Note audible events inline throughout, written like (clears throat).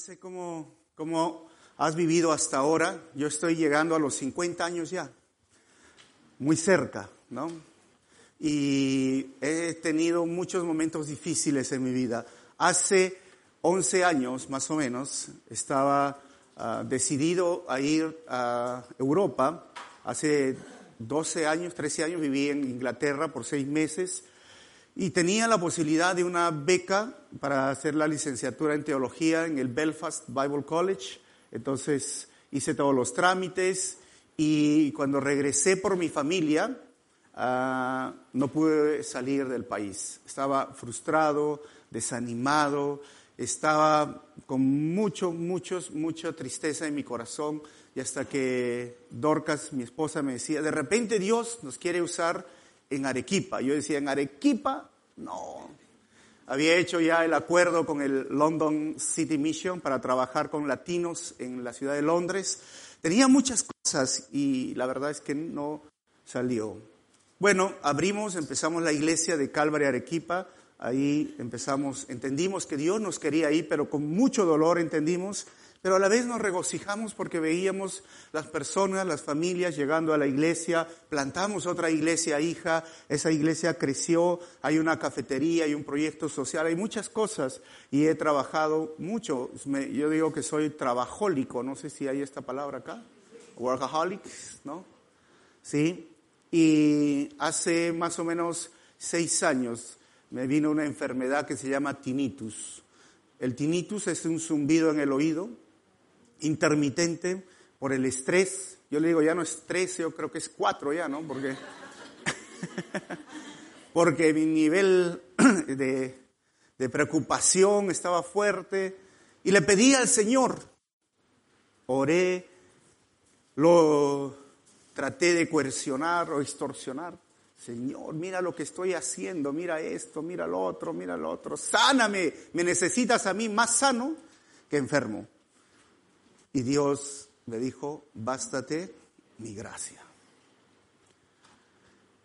Sé cómo, cómo has vivido hasta ahora. Yo estoy llegando a los 50 años ya. Muy cerca, ¿no? Y he tenido muchos momentos difíciles en mi vida. Hace 11 años, más o menos, estaba uh, decidido a ir a Europa. Hace 12 años, 13 años viví en Inglaterra por seis meses y tenía la posibilidad de una beca para hacer la licenciatura en teología en el Belfast Bible College. Entonces hice todos los trámites y cuando regresé por mi familia uh, no pude salir del país. Estaba frustrado, desanimado, estaba con mucho, muchos, mucha tristeza en mi corazón y hasta que Dorcas, mi esposa, me decía, de repente Dios nos quiere usar en Arequipa. Yo decía, en Arequipa, no. Había hecho ya el acuerdo con el London City Mission para trabajar con latinos en la ciudad de Londres. Tenía muchas cosas y la verdad es que no salió. Bueno, abrimos, empezamos la iglesia de Calvary Arequipa. Ahí empezamos, entendimos que Dios nos quería ahí, pero con mucho dolor entendimos pero a la vez nos regocijamos porque veíamos las personas, las familias llegando a la iglesia, plantamos otra iglesia hija, esa iglesia creció, hay una cafetería, hay un proyecto social, hay muchas cosas y he trabajado mucho. yo digo que soy trabajólico, no sé si hay esta palabra acá, workaholic, ¿no? Sí, y hace más o menos seis años me vino una enfermedad que se llama tinnitus. El tinnitus es un zumbido en el oído intermitente por el estrés. Yo le digo, ya no es tres, yo creo que es cuatro ya, ¿no? Porque, (laughs) porque mi nivel (clears throat) de, de preocupación estaba fuerte y le pedí al Señor, oré, lo traté de coercionar o extorsionar. Señor, mira lo que estoy haciendo, mira esto, mira lo otro, mira lo otro, sáname, me necesitas a mí más sano que enfermo. Y Dios me dijo, bástate mi gracia.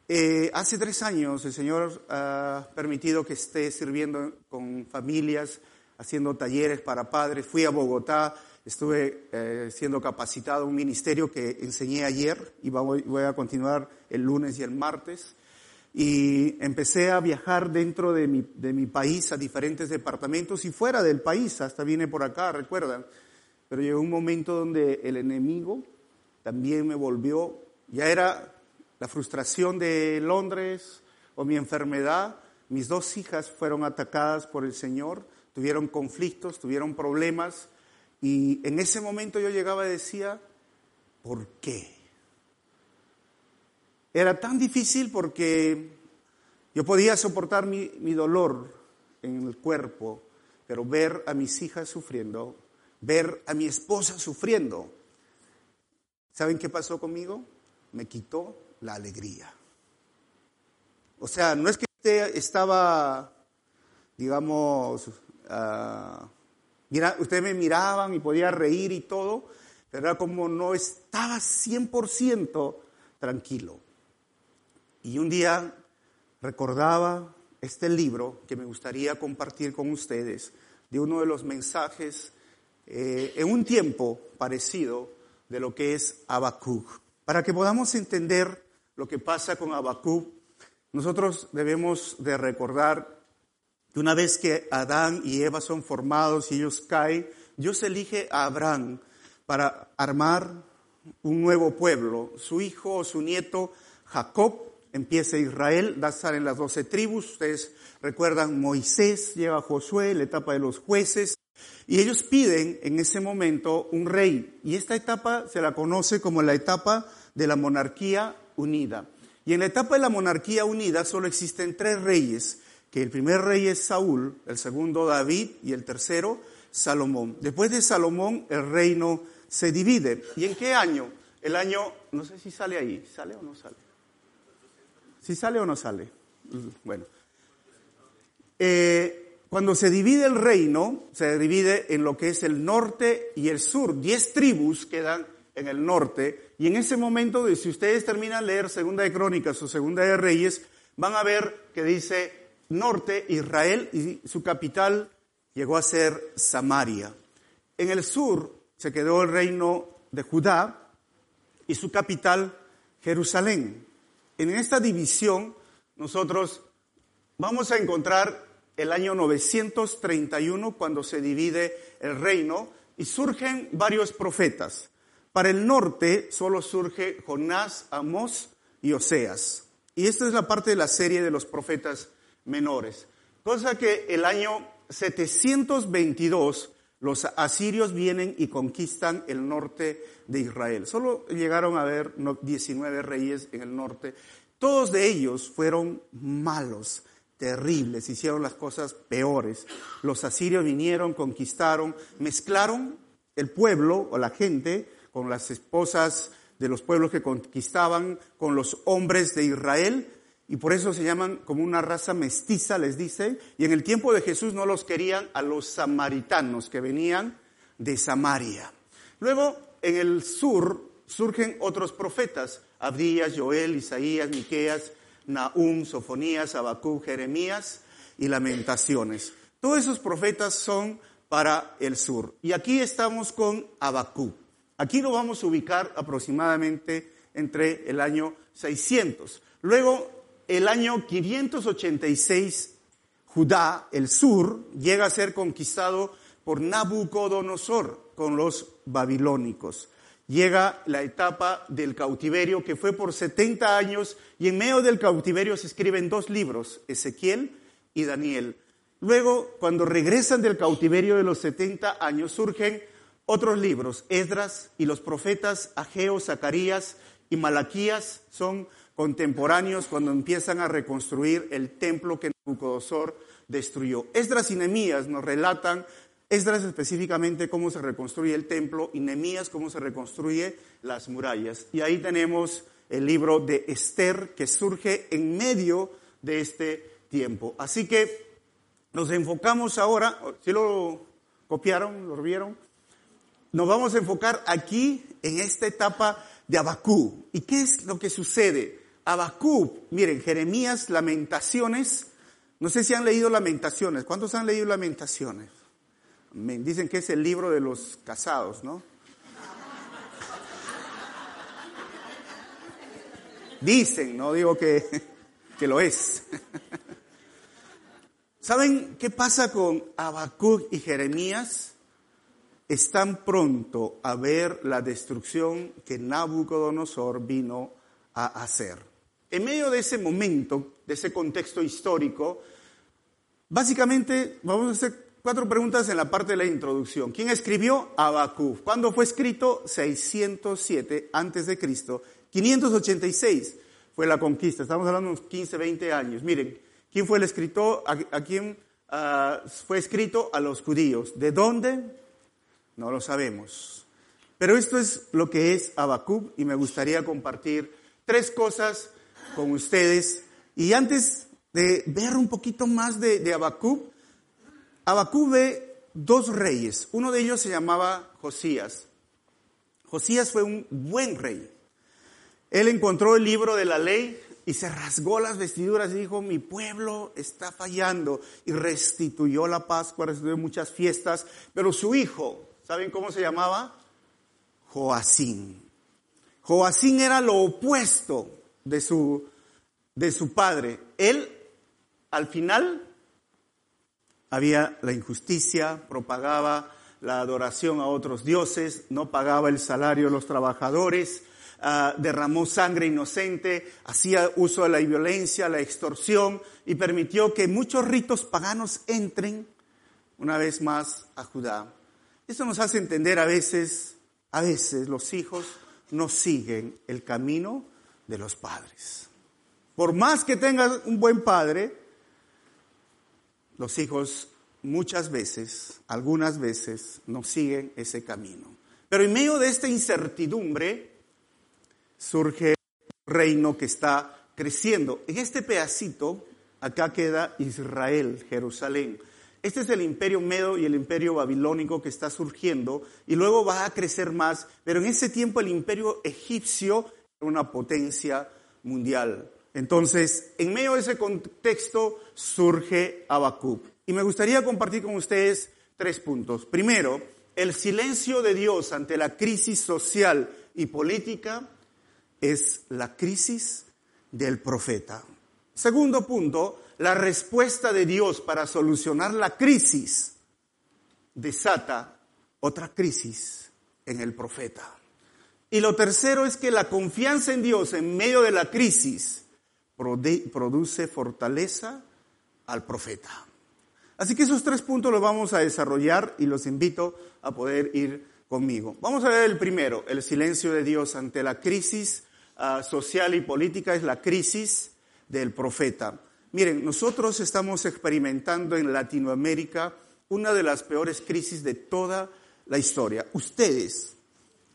Eh, hace tres años el Señor ha permitido que esté sirviendo con familias, haciendo talleres para padres. Fui a Bogotá, estuve eh, siendo capacitado un ministerio que enseñé ayer y voy, voy a continuar el lunes y el martes. Y empecé a viajar dentro de mi, de mi país a diferentes departamentos y fuera del país, hasta vine por acá, recuerdan. Pero llegó un momento donde el enemigo también me volvió, ya era la frustración de Londres o mi enfermedad. Mis dos hijas fueron atacadas por el Señor, tuvieron conflictos, tuvieron problemas. Y en ese momento yo llegaba y decía, ¿por qué? Era tan difícil porque yo podía soportar mi, mi dolor en el cuerpo, pero ver a mis hijas sufriendo ver a mi esposa sufriendo. ¿Saben qué pasó conmigo? Me quitó la alegría. O sea, no es que usted estaba, digamos, uh, ustedes me miraban y podía reír y todo, pero era como no estaba 100% tranquilo. Y un día recordaba este libro que me gustaría compartir con ustedes, de uno de los mensajes eh, en un tiempo parecido de lo que es Habacuc. Para que podamos entender lo que pasa con Habacuc, nosotros debemos de recordar que una vez que Adán y Eva son formados y ellos caen, Dios elige a Abraham para armar un nuevo pueblo. Su hijo o su nieto Jacob empieza Israel, da estar en las doce tribus. Ustedes recuerdan Moisés, llega a Josué, la etapa de los jueces. Y ellos piden en ese momento un rey. Y esta etapa se la conoce como la etapa de la monarquía unida. Y en la etapa de la monarquía unida solo existen tres reyes, que el primer rey es Saúl, el segundo David y el tercero Salomón. Después de Salomón el reino se divide. ¿Y en qué año? El año, no sé si sale ahí, ¿sale o no sale? ¿Si sale o no sale? Bueno. Eh, cuando se divide el reino, se divide en lo que es el norte y el sur. Diez tribus quedan en el norte. Y en ese momento, si ustedes terminan leer Segunda de Crónicas o Segunda de Reyes, van a ver que dice norte Israel y su capital llegó a ser Samaria. En el sur se quedó el reino de Judá y su capital Jerusalén. En esta división nosotros vamos a encontrar el año 931 cuando se divide el reino y surgen varios profetas. Para el norte solo surge Jonás, Amós y Oseas. Y esta es la parte de la serie de los profetas menores. Cosa que el año 722 los asirios vienen y conquistan el norte de Israel. Solo llegaron a haber 19 reyes en el norte. Todos de ellos fueron malos, terribles, hicieron las cosas peores. Los asirios vinieron, conquistaron, mezclaron el pueblo o la gente con las esposas de los pueblos que conquistaban, con los hombres de Israel, y por eso se llaman como una raza mestiza, les dice, y en el tiempo de Jesús no los querían a los samaritanos que venían de Samaria. Luego, en el sur surgen otros profetas, Abdías, Joel, Isaías, Miqueas, Nahum, Sofonías, Habacuc, Jeremías y Lamentaciones. Todos esos profetas son para el sur. Y aquí estamos con Habacuc. Aquí lo vamos a ubicar aproximadamente entre el año 600. Luego, el año 586, Judá, el sur, llega a ser conquistado por Nabucodonosor con los babilónicos. Llega la etapa del cautiverio que fue por 70 años y en medio del cautiverio se escriben dos libros, Ezequiel y Daniel. Luego, cuando regresan del cautiverio de los 70 años, surgen otros libros, Esdras y los profetas Ageo, Zacarías y Malaquías son contemporáneos cuando empiezan a reconstruir el templo que Nabucodonosor destruyó. Esdras y Nehemías nos relatan, Esdras específicamente cómo se reconstruye el templo y Nehemías cómo se reconstruye las murallas. Y ahí tenemos el libro de Esther que surge en medio de este tiempo. Así que nos enfocamos ahora, si lo copiaron, lo vieron? nos vamos a enfocar aquí en esta etapa de Abacú. ¿Y qué es lo que sucede? Abacú, miren, Jeremías, Lamentaciones, no sé si han leído Lamentaciones. ¿Cuántos han leído Lamentaciones? Dicen que es el libro de los casados, ¿no? Dicen, no digo que, que lo es. ¿Saben qué pasa con Habacuc y Jeremías? están pronto a ver la destrucción que Nabucodonosor vino a hacer. En medio de ese momento, de ese contexto histórico, básicamente vamos a hacer cuatro preguntas en la parte de la introducción. ¿Quién escribió? Abacú. ¿Cuándo fue escrito? 607 antes de Cristo. 586 fue la conquista. Estamos hablando de unos 15, 20 años. Miren, ¿quién fue el escritor? ¿A, quién ah, fue escrito? A los judíos. ¿De dónde? No lo sabemos. Pero esto es lo que es Abacub y me gustaría compartir tres cosas con ustedes. Y antes de ver un poquito más de, de Abacub ve dos reyes. Uno de ellos se llamaba Josías. Josías fue un buen rey. Él encontró el libro de la ley y se rasgó las vestiduras y dijo, mi pueblo está fallando. Y restituyó la Pascua, restituyó muchas fiestas, pero su hijo, ¿Saben cómo se llamaba? Joacín. Joacín era lo opuesto de su, de su padre. Él, al final, había la injusticia, propagaba la adoración a otros dioses, no pagaba el salario a los trabajadores, ah, derramó sangre inocente, hacía uso de la violencia, la extorsión y permitió que muchos ritos paganos entren una vez más a Judá. Eso nos hace entender a veces, a veces los hijos no siguen el camino de los padres. Por más que tengas un buen padre, los hijos muchas veces, algunas veces, no siguen ese camino. Pero en medio de esta incertidumbre surge un reino que está creciendo. En este pedacito, acá queda Israel, Jerusalén. Este es el imperio medo y el imperio babilónico que está surgiendo y luego va a crecer más, pero en ese tiempo el imperio egipcio era una potencia mundial. Entonces, en medio de ese contexto surge Habacuc. Y me gustaría compartir con ustedes tres puntos. Primero, el silencio de Dios ante la crisis social y política es la crisis del profeta. Segundo punto, la respuesta de Dios para solucionar la crisis desata otra crisis en el profeta. Y lo tercero es que la confianza en Dios en medio de la crisis produce fortaleza al profeta. Así que esos tres puntos los vamos a desarrollar y los invito a poder ir conmigo. Vamos a ver el primero, el silencio de Dios ante la crisis uh, social y política, es la crisis del profeta. Miren, nosotros estamos experimentando en Latinoamérica una de las peores crisis de toda la historia. Ustedes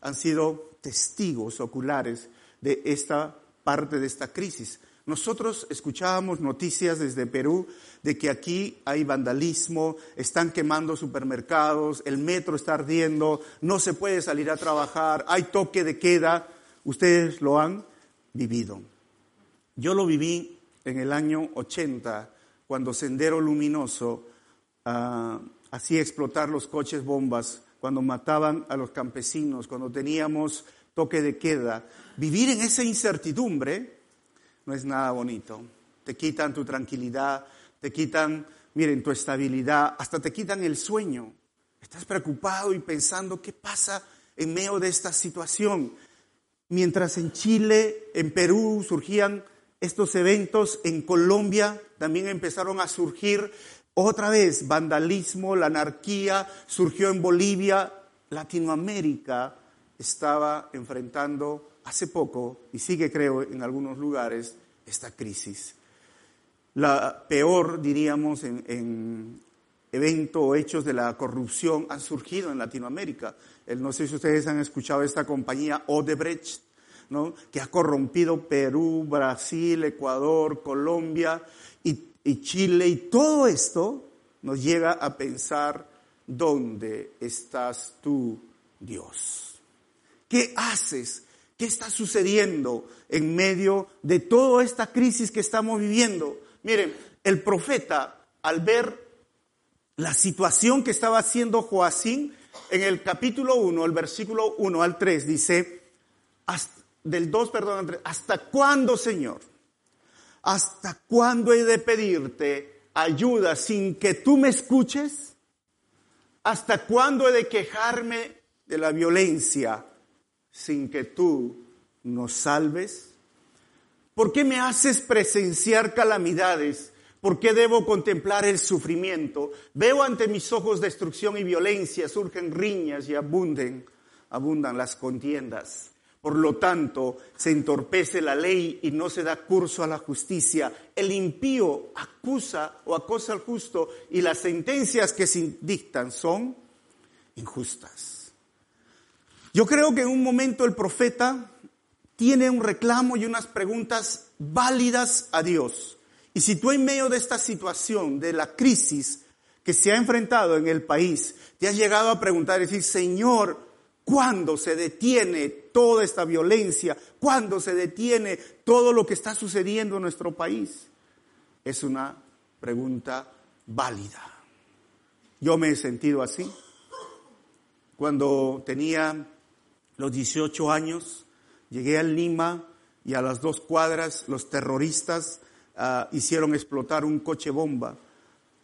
han sido testigos oculares de esta parte de esta crisis. Nosotros escuchábamos noticias desde Perú de que aquí hay vandalismo, están quemando supermercados, el metro está ardiendo, no se puede salir a trabajar, hay toque de queda. Ustedes lo han vivido. Yo lo viví en el año 80, cuando Sendero Luminoso uh, hacía explotar los coches bombas, cuando mataban a los campesinos, cuando teníamos toque de queda. Vivir en esa incertidumbre no es nada bonito. Te quitan tu tranquilidad, te quitan, miren, tu estabilidad, hasta te quitan el sueño. Estás preocupado y pensando qué pasa en medio de esta situación. Mientras en Chile, en Perú surgían estos eventos, en Colombia también empezaron a surgir otra vez vandalismo, la anarquía, surgió en Bolivia, Latinoamérica estaba enfrentando hace poco, y sigue creo en algunos lugares, esta crisis. La peor, diríamos, en, en evento o hechos de la corrupción han surgido en Latinoamérica. no sé si ustedes han escuchado esta compañía Odebrecht, ¿no? que ha corrompido Perú, Brasil, Ecuador, Colombia y, y Chile. Y todo esto nos llega a pensar, ¿dónde estás tú, Dios? ¿Qué haces? ¿Qué está sucediendo en medio de toda esta crisis que estamos viviendo? Miren, el profeta, al ver la situación que estaba haciendo Joacín, en el capítulo 1, el versículo 1 al 3, dice, del 2, perdón, ¿hasta cuándo, Señor? ¿Hasta cuándo he de pedirte ayuda sin que tú me escuches? ¿Hasta cuándo he de quejarme de la violencia sin que tú nos salves? ¿Por qué me haces presenciar calamidades? ¿Por qué debo contemplar el sufrimiento? Veo ante mis ojos destrucción y violencia, surgen riñas y abunden, abundan las contiendas. Por lo tanto, se entorpece la ley y no se da curso a la justicia. El impío acusa o acosa al justo y las sentencias que se dictan son injustas. Yo creo que en un momento el profeta tiene un reclamo y unas preguntas válidas a Dios. Y si tú en medio de esta situación, de la crisis que se ha enfrentado en el país, te has llegado a preguntar y decir, Señor, ¿cuándo se detiene toda esta violencia? ¿Cuándo se detiene todo lo que está sucediendo en nuestro país? Es una pregunta válida. Yo me he sentido así. Cuando tenía los 18 años, llegué a Lima y a las dos cuadras los terroristas uh, hicieron explotar un coche bomba.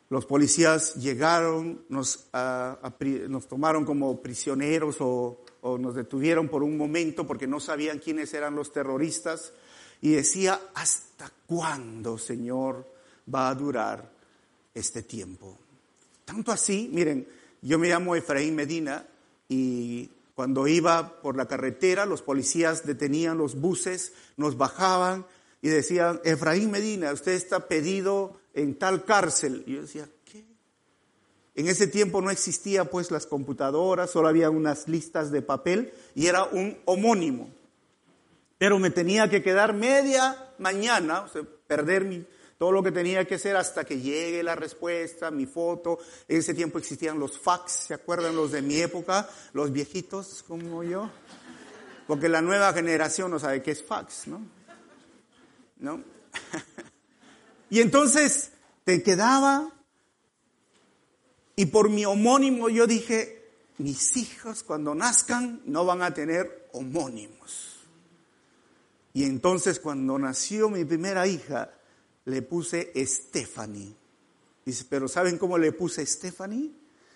Los policías llegaron, nos, uh, nos tomaron como prisioneros o, o nos detuvieron por un momento porque no sabían quiénes eran los terroristas y decía, ¿hasta cuándo, Señor, va a durar este tiempo? Tanto así, miren, yo me llamo Efraín Medina y cuando iba por la carretera, los policías detenían los buses, nos bajaban y decían, Efraín Medina, usted está pedido en tal cárcel. Y yo decía, ¿qué? En ese tiempo no existía pues las computadoras, solo había unas listas de papel y era un homónimo. Pero me tenía que quedar media mañana, o sea, perder mi, todo lo que tenía que hacer hasta que llegue la respuesta, mi foto. En ese tiempo existían los fax, ¿se acuerdan los de mi época? Los viejitos como yo. Porque la nueva generación no sabe qué es fax, ¿no? ¿No? (laughs) y entonces te quedaba y por mi homónimo yo dije, mis hijos cuando nazcan no van a tener homónimos. Y entonces cuando nació mi primera hija, le puse Stephanie. Dice, pero ¿saben cómo le puse Stephanie?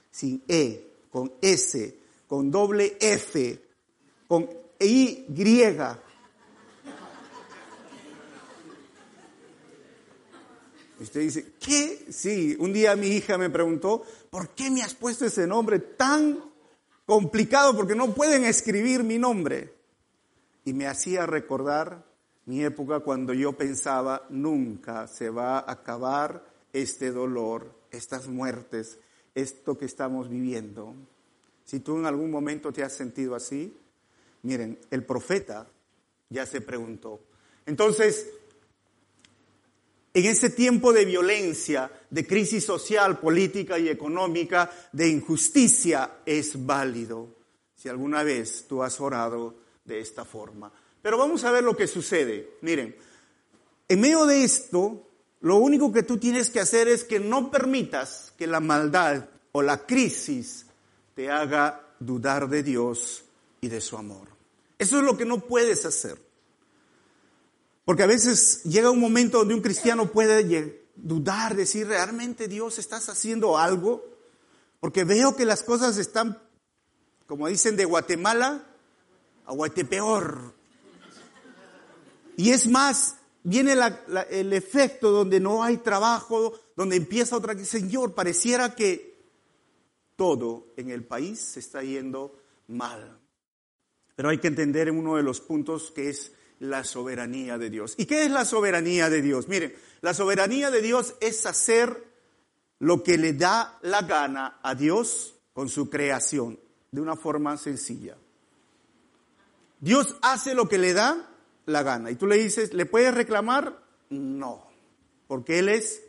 Sin E, con S, con doble F, con Y. usted dice, ¿qué? Sí, un día mi hija me preguntó, ¿por qué me has puesto ese nombre tan complicado? Porque no pueden escribir mi nombre. Y me hacía recordar mi época cuando yo pensaba, nunca se va a acabar este dolor, estas muertes, esto que estamos viviendo. Si tú en algún momento te has sentido así, miren, el profeta ya se preguntó. Entonces, en ese tiempo de violencia, de crisis social, política y económica, de injusticia, es válido si alguna vez tú has orado de esta forma. Pero vamos a ver lo que sucede. Miren, en medio de esto, lo único que tú tienes que hacer es que no permitas que la maldad o la crisis te haga dudar de Dios y de su amor. Eso es lo que no puedes hacer. Porque a veces llega un momento donde un cristiano puede dudar, decir, ¿realmente Dios estás haciendo algo? Porque veo que las cosas están, como dicen, de Guatemala a Guatepeor. Y es más, viene el efecto donde no hay trabajo, donde empieza otra Señor, pareciera que todo en el país se está yendo mal. Pero hay que entender en uno de los puntos que es la soberanía de Dios. ¿Y qué es la soberanía de Dios? Miren, la soberanía de Dios es hacer lo que le da la gana a Dios con su creación, de una forma sencilla. Dios hace lo que le da la gana. Y tú le dices, ¿le puedes reclamar? No, porque Él es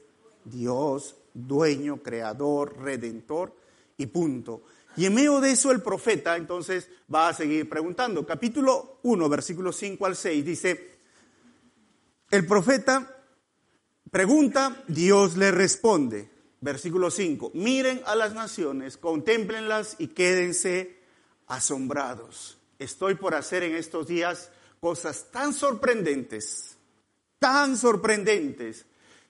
Dios, dueño, creador, redentor y punto. Y en medio de eso el profeta entonces va a seguir preguntando. Capítulo 1, versículos 5 al 6 dice, el profeta pregunta, Dios le responde. Versículo 5, miren a las naciones, contémplenlas y quédense asombrados. Estoy por hacer en estos días cosas tan sorprendentes, tan sorprendentes,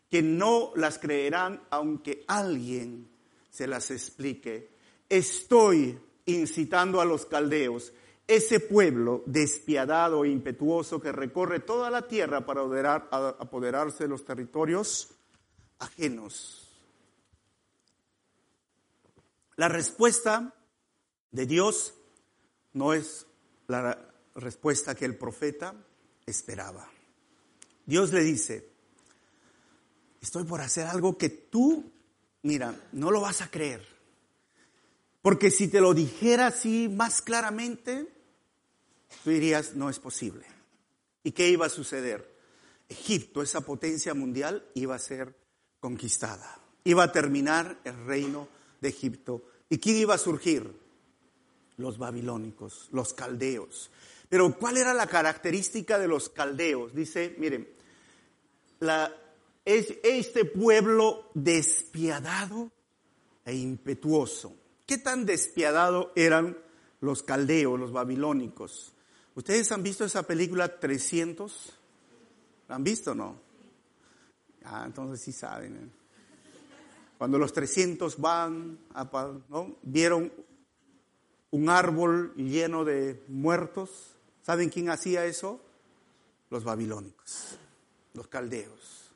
que no las creerán aunque alguien se las explique estoy incitando a los caldeos, ese pueblo despiadado e impetuoso que recorre toda la tierra para apoderarse de los territorios ajenos. La respuesta de Dios no es la respuesta que el profeta esperaba. Dios le dice, estoy por hacer algo que tú, mira, no lo vas a creer. Porque si te lo dijera así más claramente, tú dirías, no es posible. ¿Y qué iba a suceder? Egipto, esa potencia mundial, iba a ser conquistada. Iba a terminar el reino de Egipto. ¿Y quién iba a surgir? Los babilónicos, los caldeos. Pero ¿cuál era la característica de los caldeos? Dice, miren, es este pueblo despiadado e impetuoso ¿Qué tan despiadado eran los caldeos, los babilónicos? ¿Ustedes han visto esa película 300? ¿La han visto o no? Ah, entonces sí saben. ¿eh? Cuando los 300 van, a, vieron un árbol lleno de muertos. ¿Saben quién hacía eso? Los babilónicos, los caldeos.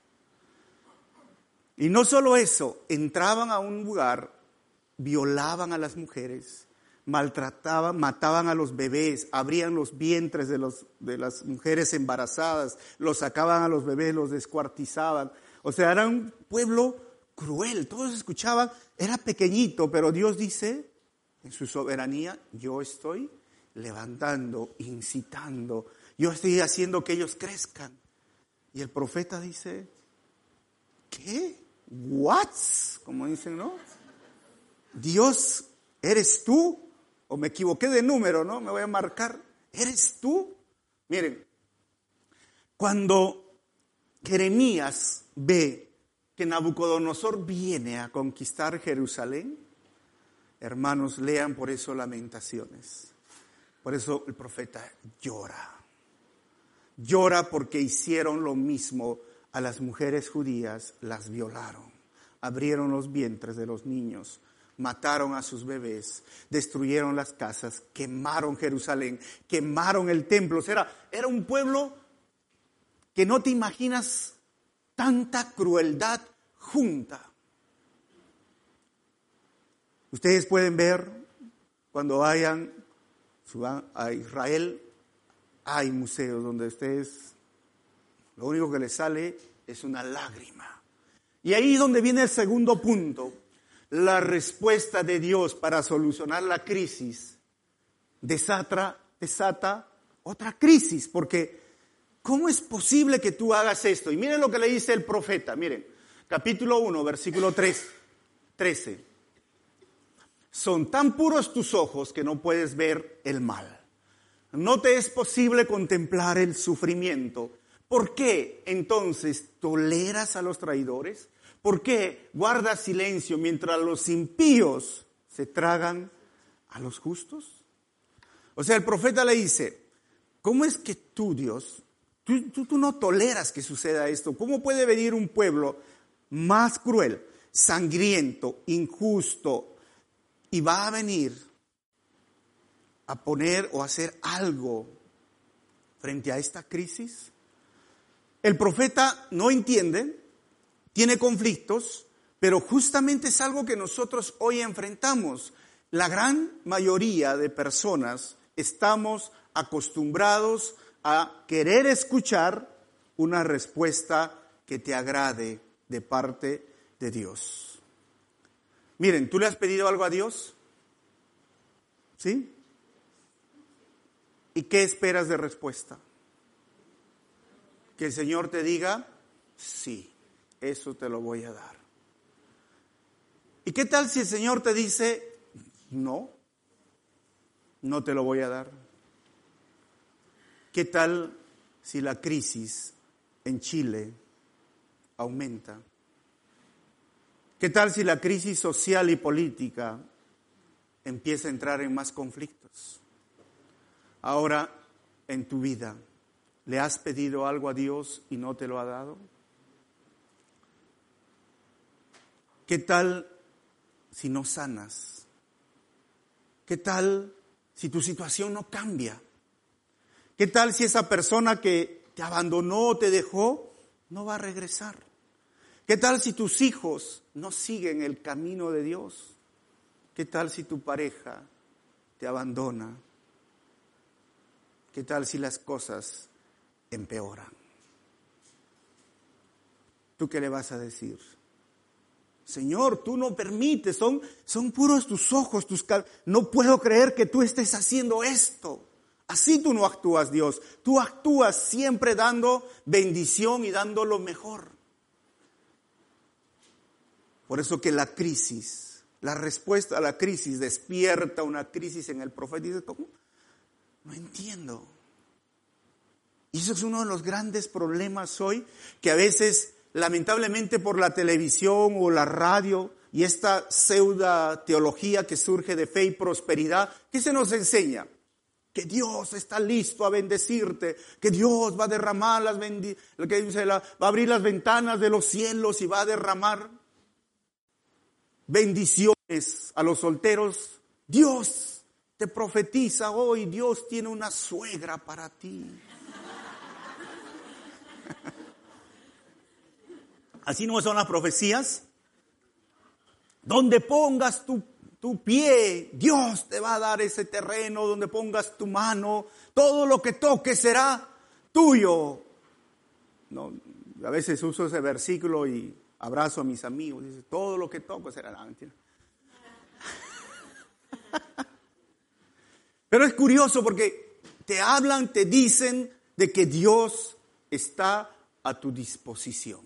Y no solo eso, entraban a un lugar violaban a las mujeres, maltrataban, mataban a los bebés, abrían los vientres de, los, de las mujeres embarazadas, los sacaban a los bebés, los descuartizaban. O sea, era un pueblo cruel, todos escuchaban, era pequeñito, pero Dios dice, en su soberanía, yo estoy levantando, incitando, yo estoy haciendo que ellos crezcan. Y el profeta dice, ¿qué? ¿What? Como dicen, ¿no? Dios, ¿eres tú? O me equivoqué de número, ¿no? Me voy a marcar. ¿Eres tú? Miren, cuando Jeremías ve que Nabucodonosor viene a conquistar Jerusalén, hermanos, lean por eso lamentaciones. Por eso el profeta llora. Llora porque hicieron lo mismo a las mujeres judías, las violaron, abrieron los vientres de los niños, mataron a sus bebés, destruyeron las casas, quemaron Jerusalén, quemaron el templo. era, era un pueblo que no te imaginas tanta crueldad junta. Ustedes pueden ver cuando vayan a Israel, hay museos donde ustedes, lo único que les sale es una lágrima. Y ahí es donde viene el segundo punto, la respuesta de Dios para solucionar la crisis desata, desata otra crisis, porque ¿Cómo es posible que tú hagas esto? Y miren lo que le dice el profeta, miren, capítulo 1, versículo 3, 13. Son tan puros tus ojos que no puedes ver el mal. No te es posible contemplar el sufrimiento. ¿Por qué entonces toleras a los traidores? ¿Por qué guardas silencio mientras los impíos se tragan a los justos? O sea, el profeta le dice, ¿cómo es que tú, Dios, Tú, no toleras que suceda esto. ¿Cómo puede venir un pueblo más cruel, sangriento, injusto, y va a venir a poner o hacer algo frente a esta crisis? El profeta no entiende, tiene conflictos, pero justamente es algo que nosotros hoy enfrentamos. La gran mayoría de personas estamos acostumbrados a querer escuchar una respuesta que te agrade de parte de Dios. Miren, ¿tú le has pedido algo a Dios? ¿Sí? ¿Y qué esperas de respuesta? Que el Señor te diga, sí, eso te lo voy a dar. ¿Y qué tal si el Señor te dice, no, no te lo voy a dar? ¿Qué tal si la crisis en Chile aumenta? ¿Qué tal si la crisis social y política empieza a entrar en más conflictos? Ahora, en tu vida, ¿le has pedido algo a Dios y no te lo ha dado? ¿Qué tal si no sanas? ¿Qué tal si tu situación no cambia? ¿Qué tal si esa persona que te abandonó, te dejó, no va a regresar? ¿Qué tal si tus hijos no siguen el camino de Dios? ¿Qué tal si tu pareja te abandona? ¿Qué tal si las cosas empeoran? ¿Tú qué le vas a decir? Señor, tú no permites, son, son puros tus ojos, tus no puedo creer que tú estés haciendo esto. Así tú no actúas, Dios. Tú actúas siempre dando bendición y dando lo mejor. Por eso que la crisis, la respuesta a la crisis despierta una crisis en el profeta. Y dice, ¿cómo? No entiendo. Y eso es uno de los grandes problemas hoy, que a veces, lamentablemente por la televisión o la radio y esta pseudo teología que surge de fe y prosperidad, ¿qué se nos enseña? que Dios está listo a bendecirte, que Dios va a derramar las dice va a abrir las ventanas de los cielos y va a derramar bendiciones a los solteros. Dios te profetiza hoy, Dios tiene una suegra para ti. (laughs) Así no son las profecías. Donde pongas tu tu pie, Dios te va a dar ese terreno donde pongas tu mano, todo lo que toques será tuyo. No, a veces uso ese versículo y abrazo a mis amigos, dice, todo lo que toco será la mentira. (laughs) Pero es curioso porque te hablan, te dicen de que Dios está a tu disposición.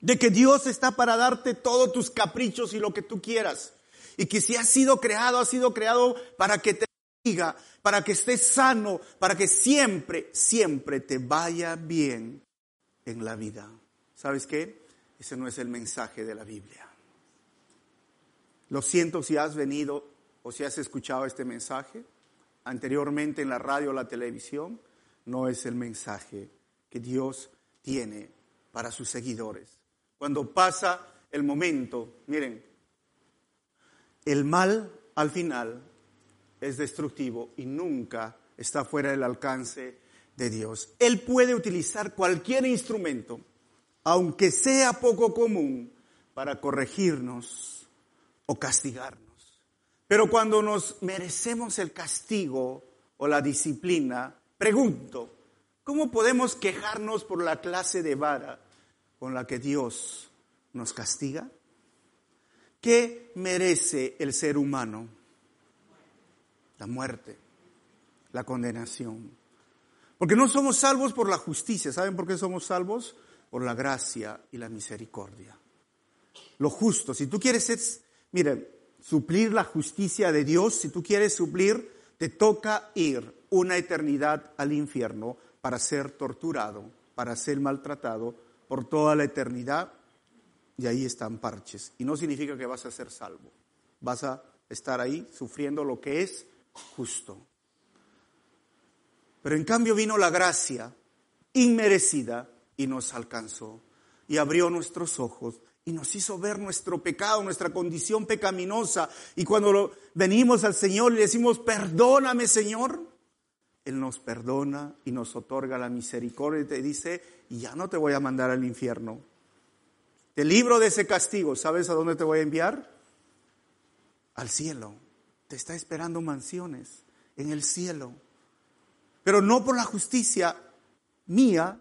De que Dios está para darte todos tus caprichos y lo que tú quieras. Y que si has sido creado, has sido creado para que te diga, para que estés sano, para que siempre, siempre te vaya bien en la vida. ¿Sabes qué? Ese no es el mensaje de la Biblia. Lo siento si has venido o si has escuchado este mensaje anteriormente en la radio o la televisión, no es el mensaje que Dios tiene para sus seguidores. Cuando pasa el momento, miren, el mal al final es destructivo y nunca está fuera del alcance de Dios. Él puede utilizar cualquier instrumento, aunque sea poco común, para corregirnos o castigarnos. Pero cuando nos merecemos el castigo o la disciplina, pregunto, ¿cómo podemos quejarnos por la clase de vara con la que Dios nos castiga? ¿Qué merece el ser humano? La muerte, la condenación. Porque no somos salvos por la justicia. ¿Saben por qué somos salvos? Por la gracia y la misericordia. Lo justo. Si tú quieres ser, miren, suplir la justicia de Dios, si tú quieres suplir, te toca ir una eternidad al infierno para ser torturado, para ser maltratado por toda la eternidad. Y ahí están parches. Y no significa que vas a ser salvo. Vas a estar ahí sufriendo lo que es justo. Pero en cambio vino la gracia inmerecida y nos alcanzó y abrió nuestros ojos y nos hizo ver nuestro pecado, nuestra condición pecaminosa. Y cuando venimos al Señor y le decimos, perdóname Señor, Él nos perdona y nos otorga la misericordia y te dice, ya no te voy a mandar al infierno. Te libro de ese castigo. ¿Sabes a dónde te voy a enviar? Al cielo. Te está esperando mansiones en el cielo. Pero no por la justicia mía,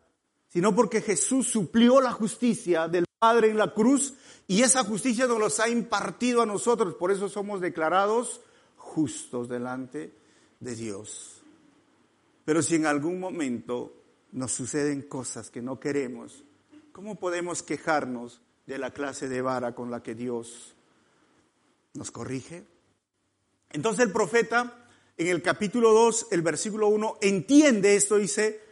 sino porque Jesús suplió la justicia del Padre en la cruz y esa justicia nos los ha impartido a nosotros. Por eso somos declarados justos delante de Dios. Pero si en algún momento nos suceden cosas que no queremos, ¿cómo podemos quejarnos de la clase de vara con la que Dios nos corrige? Entonces el profeta en el capítulo 2, el versículo 1, entiende esto, dice,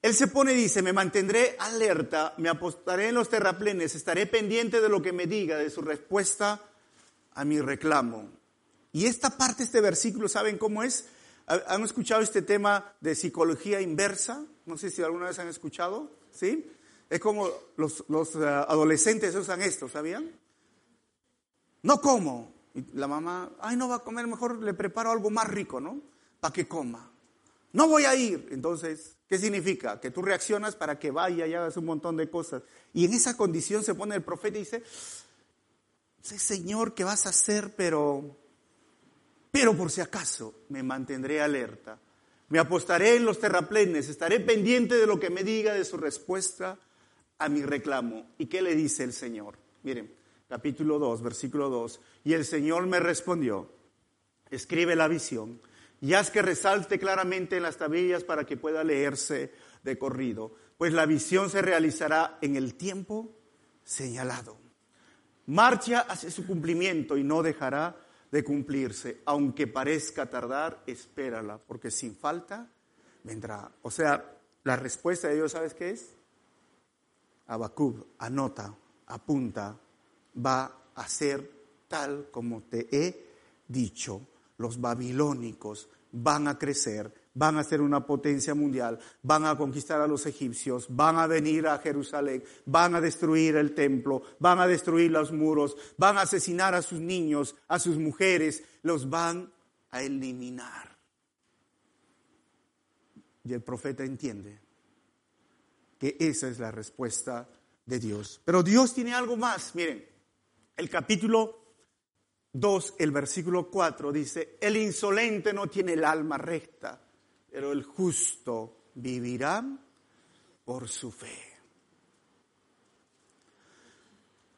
él se pone y dice, me mantendré alerta, me apostaré en los terraplenes, estaré pendiente de lo que me diga, de su respuesta a mi reclamo. Y esta parte, este versículo, ¿saben cómo es? ¿Han escuchado este tema de psicología inversa? No sé si alguna vez han escuchado, ¿sí? Es como los, los eh, adolescentes usan esto, ¿sabían? No como. Y la mamá, ay, no va a comer, mejor le preparo algo más rico, ¿no? Para que coma. No voy a ir. Entonces, ¿qué significa? Que tú reaccionas para que vaya y hagas un montón de cosas. Y en esa condición se pone el profeta y dice, sé Señor, ¿qué vas a hacer? Pero, pero por si acaso me mantendré alerta. Me apostaré en los terraplenes, estaré pendiente de lo que me diga de su respuesta a mi reclamo. ¿Y qué le dice el Señor? Miren, capítulo 2, versículo 2. Y el Señor me respondió, escribe la visión y haz que resalte claramente en las tablillas para que pueda leerse de corrido, pues la visión se realizará en el tiempo señalado. Marcha hacia su cumplimiento y no dejará de cumplirse. Aunque parezca tardar, espérala, porque sin falta vendrá. O sea, la respuesta de Dios, ¿sabes qué es? Abacub, anota, apunta, va a ser tal como te he dicho los babilónicos van a crecer, van a ser una potencia mundial, van a conquistar a los egipcios, van a venir a Jerusalén, van a destruir el templo, van a destruir los muros, van a asesinar a sus niños, a sus mujeres, los van a eliminar. Y el profeta entiende que esa es la respuesta de Dios. Pero Dios tiene algo más. Miren, el capítulo 2, el versículo 4 dice, el insolente no tiene el alma recta, pero el justo vivirá por su fe.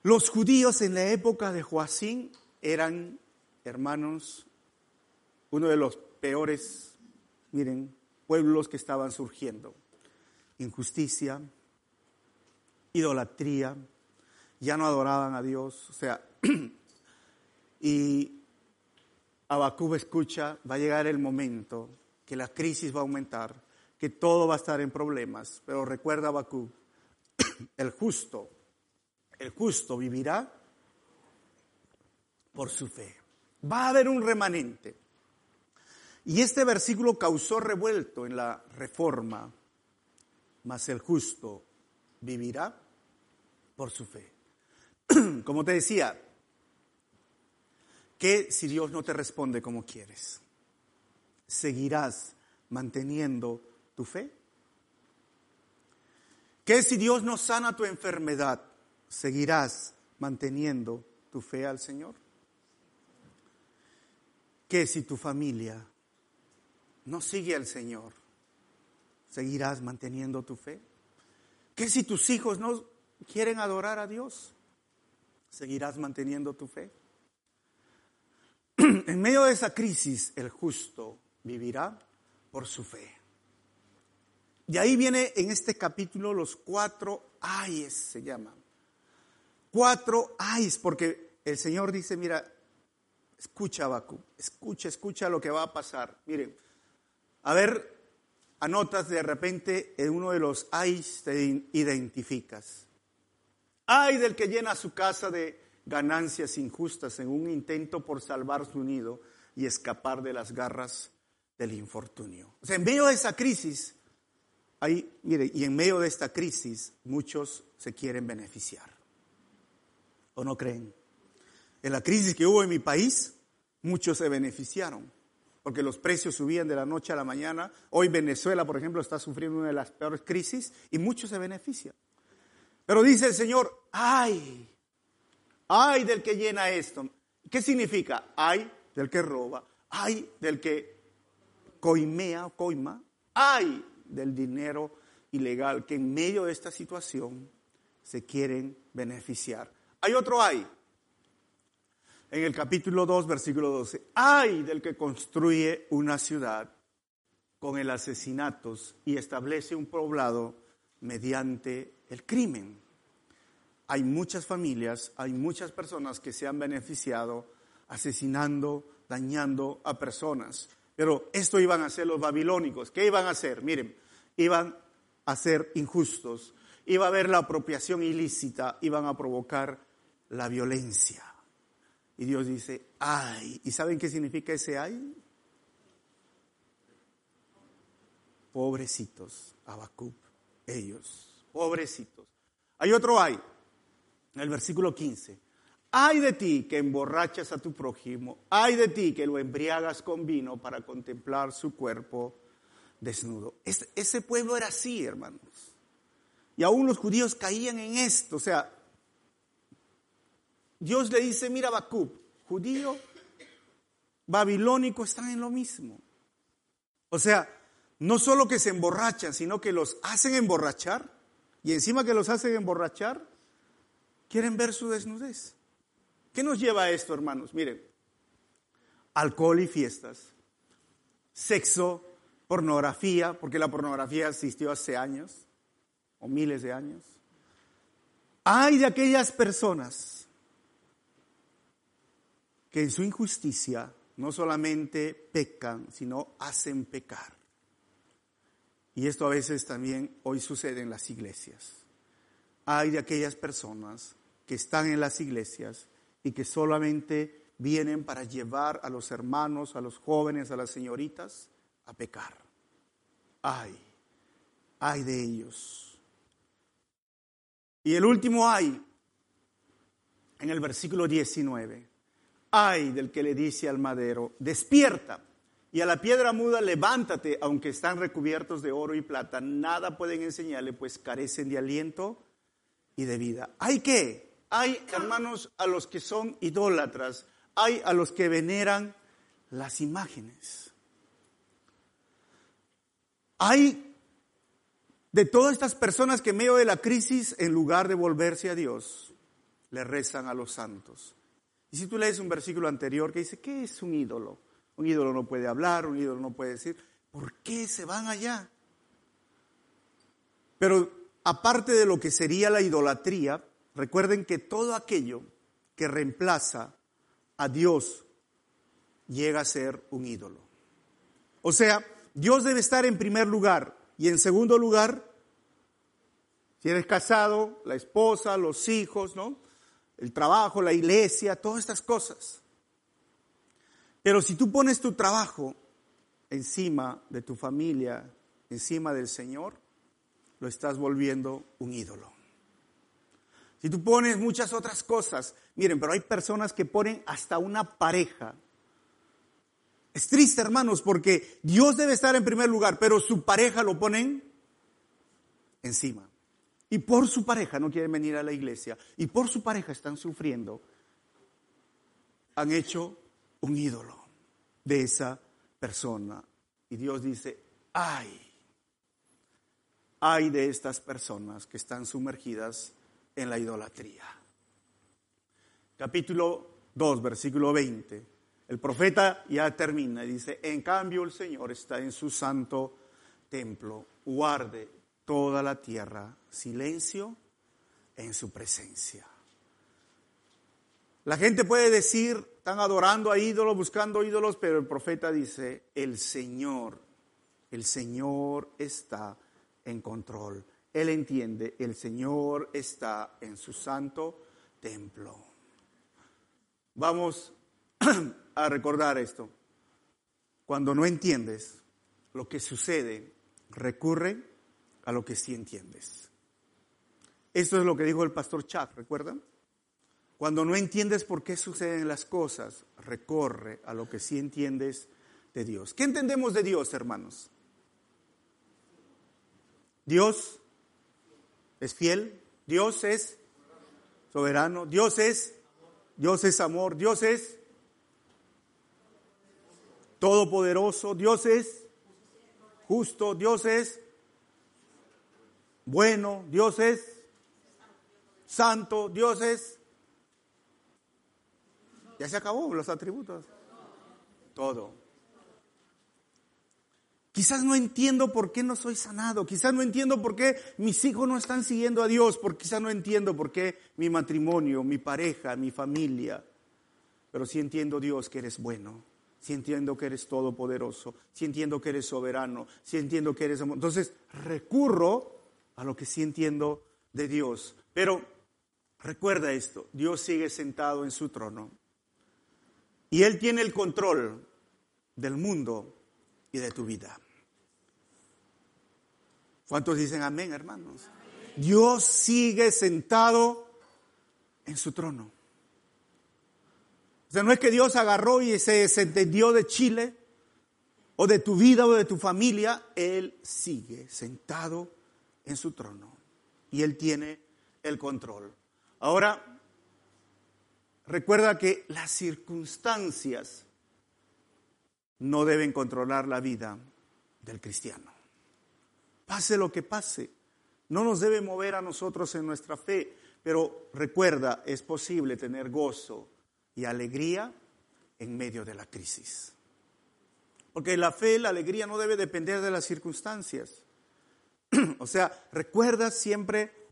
Los judíos en la época de Joacín eran, hermanos, uno de los peores, miren, pueblos que estaban surgiendo. Injusticia, idolatría, ya no adoraban a Dios, o sea, (clears throat) y Abacub escucha, va a llegar el momento que la crisis va a aumentar, que todo va a estar en problemas, pero recuerda Abacub, (clears throat) el justo, el justo vivirá por su fe. Va a haber un remanente. Y este versículo causó revuelto en la reforma, mas el justo vivirá por su fe. (clears throat) Como te decía, ¿qué si Dios no te responde como quieres? ¿Seguirás manteniendo tu fe? ¿Qué si Dios no sana tu enfermedad? ¿Seguirás manteniendo tu fe al Señor? ¿Qué si tu familia no sigue al Señor? ¿Seguirás manteniendo tu fe? ¿Qué si tus hijos no quieren adorar a Dios? ¿Seguirás manteniendo tu fe? En medio de esa crisis, el justo vivirá por su fe. De ahí viene en este capítulo los cuatro ayes, se llaman. Cuatro ayes, porque el Señor dice, mira, escucha, Baku, escucha, escucha lo que va a pasar. Miren, a ver, anotas de repente en uno de los ayes te identificas. Ay del que llena su casa de ganancias injustas en un intento por salvar su nido y escapar de las garras del infortunio. O sea, en medio de esa crisis, hay, mire, y en medio de esta crisis, muchos se quieren beneficiar. ¿O no creen? En la crisis que hubo en mi país, muchos se beneficiaron, porque los precios subían de la noche a la mañana. Hoy Venezuela, por ejemplo, está sufriendo una de las peores crisis y muchos se benefician. Pero dice el Señor, ay, ay del que llena esto. ¿Qué significa? Ay del que roba, ay del que coimea o coima, ay del dinero ilegal que en medio de esta situación se quieren beneficiar. Hay otro ay. En el capítulo 2, versículo 12. Ay del que construye una ciudad con el asesinatos y establece un poblado mediante el crimen. Hay muchas familias, hay muchas personas que se han beneficiado asesinando, dañando a personas. Pero esto iban a hacer los babilónicos. ¿Qué iban a hacer? Miren, iban a ser injustos, iba a haber la apropiación ilícita, iban a provocar la violencia. Y Dios dice, ay. ¿Y saben qué significa ese ay? Pobrecitos, Abacub, ellos, pobrecitos. Hay otro ay, el versículo 15. Ay de ti que emborrachas a tu prójimo, ay de ti que lo embriagas con vino para contemplar su cuerpo desnudo. ese pueblo era así, hermanos. Y aún los judíos caían en esto. O sea, Dios le dice, mira Bacub, judío, babilónico están en lo mismo. O sea, no solo que se emborrachan, sino que los hacen emborrachar. Y encima que los hacen emborrachar, quieren ver su desnudez. ¿Qué nos lleva a esto, hermanos? Miren, alcohol y fiestas, sexo, pornografía, porque la pornografía existió hace años o miles de años. Hay de aquellas personas que en su injusticia no solamente pecan, sino hacen pecar. Y esto a veces también hoy sucede en las iglesias. Hay de aquellas personas que están en las iglesias y que solamente vienen para llevar a los hermanos, a los jóvenes, a las señoritas a pecar. Ay, ay de ellos. Y el último ay, en el versículo 19, ay del que le dice al madero, despierta, y a la piedra muda levántate, aunque están recubiertos de oro y plata, nada pueden enseñarle, pues carecen de aliento y de vida. ¿Hay qué? Hay, hermanos, a los que son idólatras, hay a los que veneran las imágenes. Hay de todas estas personas que en medio de la crisis, en lugar de volverse a Dios, le rezan a los santos. Y si tú lees un versículo anterior que dice, ¿qué es un ídolo? Un ídolo no puede hablar, un ídolo no puede decir. ¿Por qué se van allá? Pero aparte de lo que sería la idolatría, recuerden que todo aquello que reemplaza a Dios llega a ser un ídolo. O sea, Dios debe estar en primer lugar y en segundo lugar, si eres casado, la esposa, los hijos, ¿no? El trabajo, la iglesia, todas estas cosas. Pero si tú pones tu trabajo encima de tu familia, encima del Señor, lo estás volviendo un ídolo. Si tú pones muchas otras cosas, miren, pero hay personas que ponen hasta una pareja. Es triste, hermanos, porque Dios debe estar en primer lugar, pero su pareja lo ponen encima. Y por su pareja no quieren venir a la iglesia. Y por su pareja están sufriendo. Han hecho un ídolo de esa persona. Y Dios dice, ay, ay de estas personas que están sumergidas en la idolatría. Capítulo 2, versículo 20. El profeta ya termina y dice, en cambio el Señor está en su santo templo, guarde toda la tierra, silencio en su presencia. La gente puede decir, están adorando a ídolos, buscando ídolos, pero el profeta dice, el Señor, el Señor está en control. Él entiende, el Señor está en su santo templo. Vamos (clears throat) a recordar esto. Cuando no entiendes lo que sucede, recurre a lo que sí entiendes. Esto es lo que dijo el pastor Chuck, ¿recuerdan? Cuando no entiendes por qué suceden las cosas, recorre a lo que sí entiendes de Dios. ¿Qué entendemos de Dios, hermanos? Dios es fiel, Dios es soberano, Dios es Dios es amor, Dios es todopoderoso, Dios es justo, Dios es bueno, Dios es santo, Dios es... Ya se acabó los atributos. Todo. Quizás no entiendo por qué no soy sanado, quizás no entiendo por qué mis hijos no están siguiendo a Dios, porque quizás no entiendo por qué mi matrimonio, mi pareja, mi familia, pero sí entiendo Dios que eres bueno, sí entiendo que eres todopoderoso, sí entiendo que eres soberano, sí entiendo que eres. Entonces recurro a lo que sí entiendo de Dios. Pero recuerda esto, Dios sigue sentado en su trono y Él tiene el control del mundo y de tu vida. ¿Cuántos dicen amén, hermanos? Dios sigue sentado en su trono. O sea, no es que Dios agarró y se desentendió de Chile o de tu vida o de tu familia. Él sigue sentado en su trono y Él tiene el control. Ahora, recuerda que las circunstancias no deben controlar la vida del cristiano. Pase lo que pase, no nos debe mover a nosotros en nuestra fe, pero recuerda, es posible tener gozo y alegría en medio de la crisis. Porque la fe, la alegría no debe depender de las circunstancias. (clears throat) o sea, recuerda siempre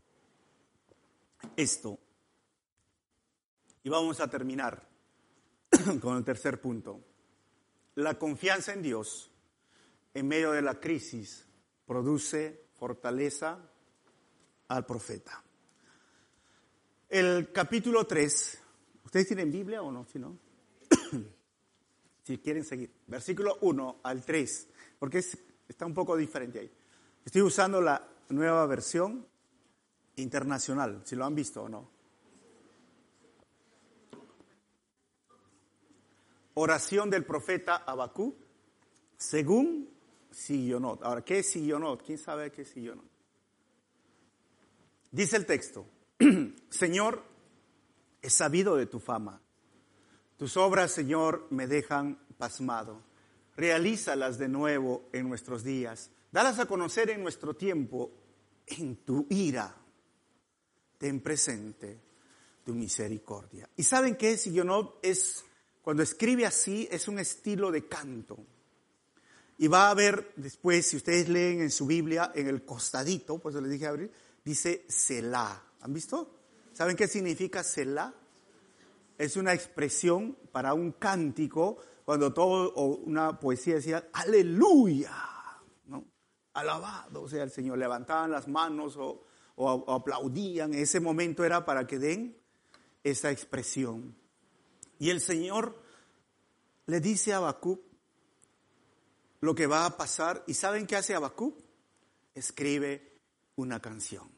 esto. Y vamos a terminar (clears throat) con el tercer punto. La confianza en Dios en medio de la crisis produce fortaleza al profeta. El capítulo 3, ¿ustedes tienen Biblia o no? Si no, (coughs) si quieren seguir, versículo 1 al 3, porque está un poco diferente ahí. Estoy usando la nueva versión internacional, si lo han visto o no. oración del profeta Abacú, según Sillonot. Ahora, ¿qué es Sillonot? ¿Quién sabe qué es Sillonot? Dice el texto, (clears throat) Señor, he sabido de tu fama. Tus obras, Señor, me dejan pasmado. Realízalas de nuevo en nuestros días. Dalas a conocer en nuestro tiempo, en tu ira. Ten presente tu misericordia. ¿Y saben qué es? no es, cuando escribe así, es un estilo de canto. Y va a haber después, si ustedes leen en su Biblia, en el costadito, pues les dije abrir, dice Selah. ¿Han visto? ¿Saben qué significa Selah? Es una expresión para un cántico cuando todo, o una poesía decía, aleluya, ¿no? Alabado sea el Señor. Levantaban las manos o, o aplaudían. Ese momento era para que den esa expresión. Y el Señor le dice a Habacuc, lo que va a pasar. ¿Y saben qué hace Habacuc? Escribe una canción.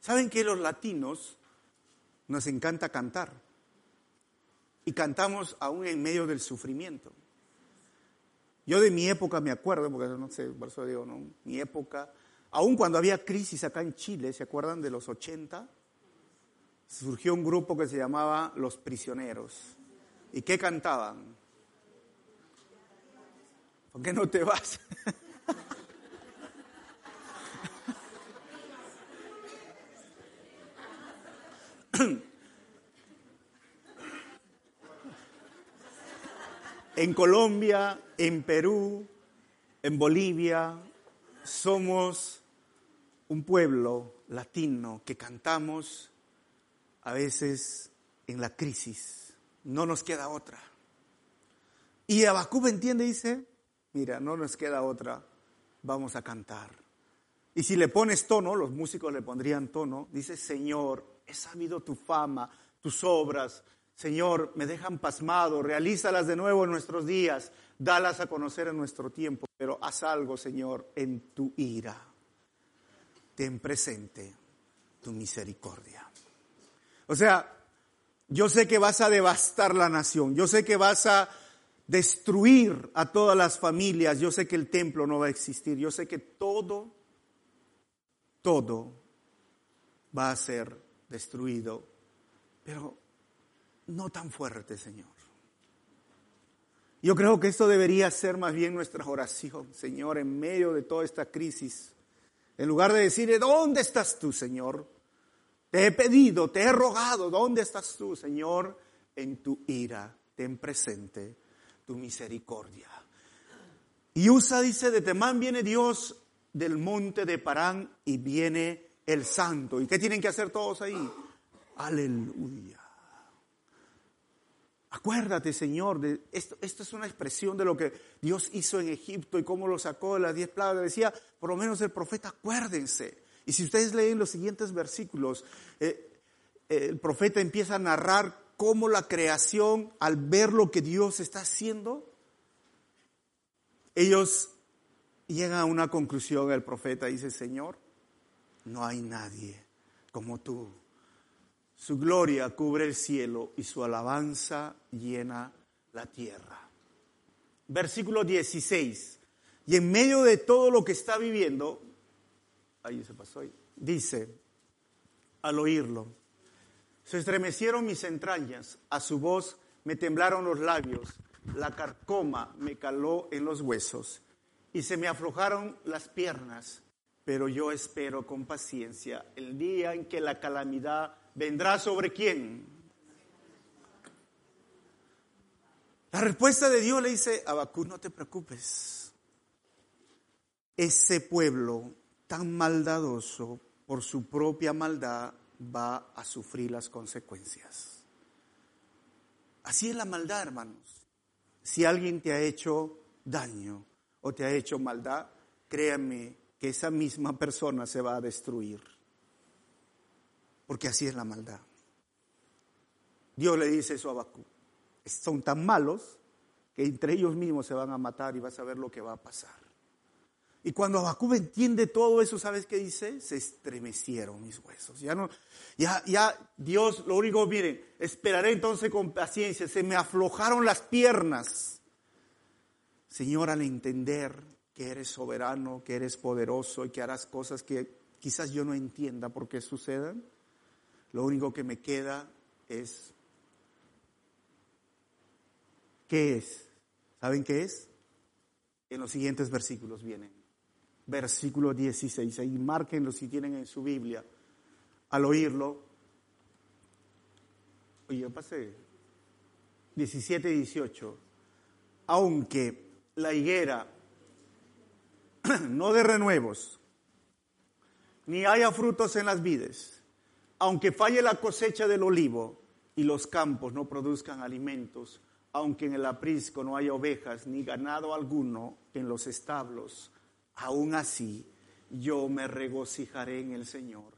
¿Saben que los latinos nos encanta cantar? Y cantamos aún en medio del sufrimiento. Yo de mi época me acuerdo, porque no sé, por eso digo, ¿no? Mi época, aún cuando había crisis acá en Chile, ¿se acuerdan de los 80? Surgió un grupo que se llamaba Los Prisioneros. ¿Y qué cantaban? ¿Por qué no te vas? en Colombia, en Perú, en Bolivia, somos un pueblo latino que cantamos a veces en la crisis. No nos queda otra. Y Abacub entiende, dice, mira, no nos queda otra, vamos a cantar. Y si le pones tono, los músicos le pondrían tono, dice, Señor, he sabido tu fama, tus obras, Señor, me dejan pasmado, realízalas de nuevo en nuestros días, dalas a conocer en nuestro tiempo, pero haz algo, Señor, en tu ira. Ten presente tu misericordia. O sea, yo sé que vas a devastar la nación, yo sé que vas a destruir a todas las familias. Yo sé que el templo no va a existir. Yo sé que todo, todo va a ser destruido. Pero no tan fuerte, Señor. Yo creo que esto debería ser más bien nuestra oración, Señor, en medio de toda esta crisis. En lugar de decirle, ¿dónde estás tú, Señor? Te he pedido, te he rogado, ¿dónde estás tú, Señor? En tu ira, ten presente tu misericordia. Y Usa dice, de Temán viene Dios del monte de Parán y viene el santo. ¿Y qué tienen que hacer todos ahí? Aleluya. Acuérdate, Señor, de esto, esto es una expresión de lo que Dios hizo en Egipto y cómo lo sacó de las diez plagas. Decía, por lo menos el profeta, acuérdense. Y si ustedes leen los siguientes versículos, eh, el profeta empieza a narrar cómo la creación, al ver lo que Dios está haciendo, ellos llegan a una conclusión, el profeta dice, Señor, no hay nadie como tú. Su gloria cubre el cielo y su alabanza llena la tierra. Versículo 16. Y en medio de todo lo que está viviendo, ahí se pasó dice, al oírlo, se estremecieron mis entrañas, a su voz me temblaron los labios, la carcoma me caló en los huesos y se me aflojaron las piernas, pero yo espero con paciencia el día en que la calamidad vendrá sobre quién. La respuesta de Dios le dice, Abacú, no te preocupes. Ese pueblo tan maldadoso por su propia maldad va a sufrir las consecuencias. Así es la maldad, hermanos. Si alguien te ha hecho daño o te ha hecho maldad, créanme que esa misma persona se va a destruir. Porque así es la maldad. Dios le dice eso a Bakú. Son tan malos que entre ellos mismos se van a matar y vas a ver lo que va a pasar. Y cuando Habacuc entiende todo eso, ¿sabes qué dice? Se estremecieron mis huesos. Ya no, ya, ya Dios, lo único, miren, esperaré entonces con paciencia. Se me aflojaron las piernas. Señor, al entender que eres soberano, que eres poderoso y que harás cosas que quizás yo no entienda por qué sucedan, lo único que me queda es, ¿qué es? ¿Saben qué es? En los siguientes versículos vienen versículo 16. Ahí márquenlo si tienen en su Biblia. Al oírlo, Oye, yo pasé 17 y 18. Aunque la higuera (clears throat) no de renuevos, ni haya frutos en las vides, aunque falle la cosecha del olivo y los campos no produzcan alimentos, aunque en el aprisco no haya ovejas ni ganado alguno en los establos, aún así yo me regocijaré en el Señor,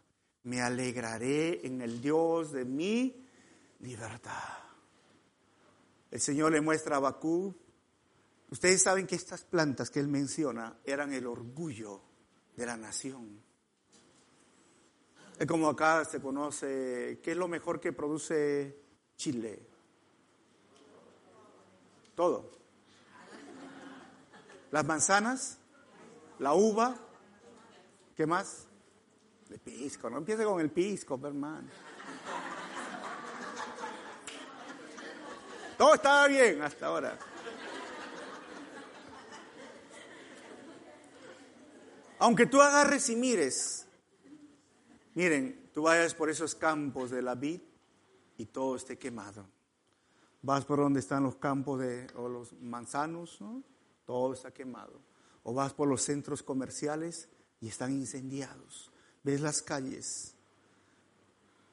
me alegraré en el Dios de mi libertad. El Señor le muestra a Bakú. Ustedes saben que estas plantas que él menciona eran el orgullo de la nación. Es como acá se conoce, ¿qué es lo mejor que produce Chile? Todo. Las manzanas, la uva, ¿qué más? El pisco, no empiece con el pisco, hermano. Todo estaba bien hasta ahora. Aunque tú agarres y mires, miren, tú vayas por esos campos de la vid y todo esté quemado. Vas por donde están los campos de, o los manzanos, todo está quemado. O vas por los centros comerciales y están incendiados. Ves las calles,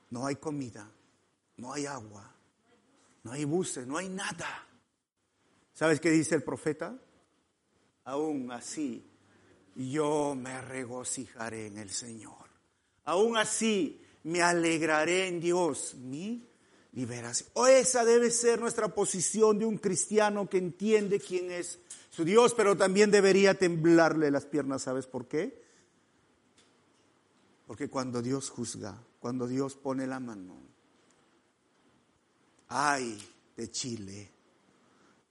no hay comida, no hay agua, no hay buses, no hay nada. ¿Sabes qué dice el profeta? Aún así, yo me regocijaré en el Señor. Aún así, me alegraré en Dios, mi liberación. O esa debe ser nuestra posición de un cristiano que entiende quién es su Dios, pero también debería temblarle las piernas. ¿Sabes por qué? Porque cuando Dios juzga, cuando Dios pone la mano, ay de Chile,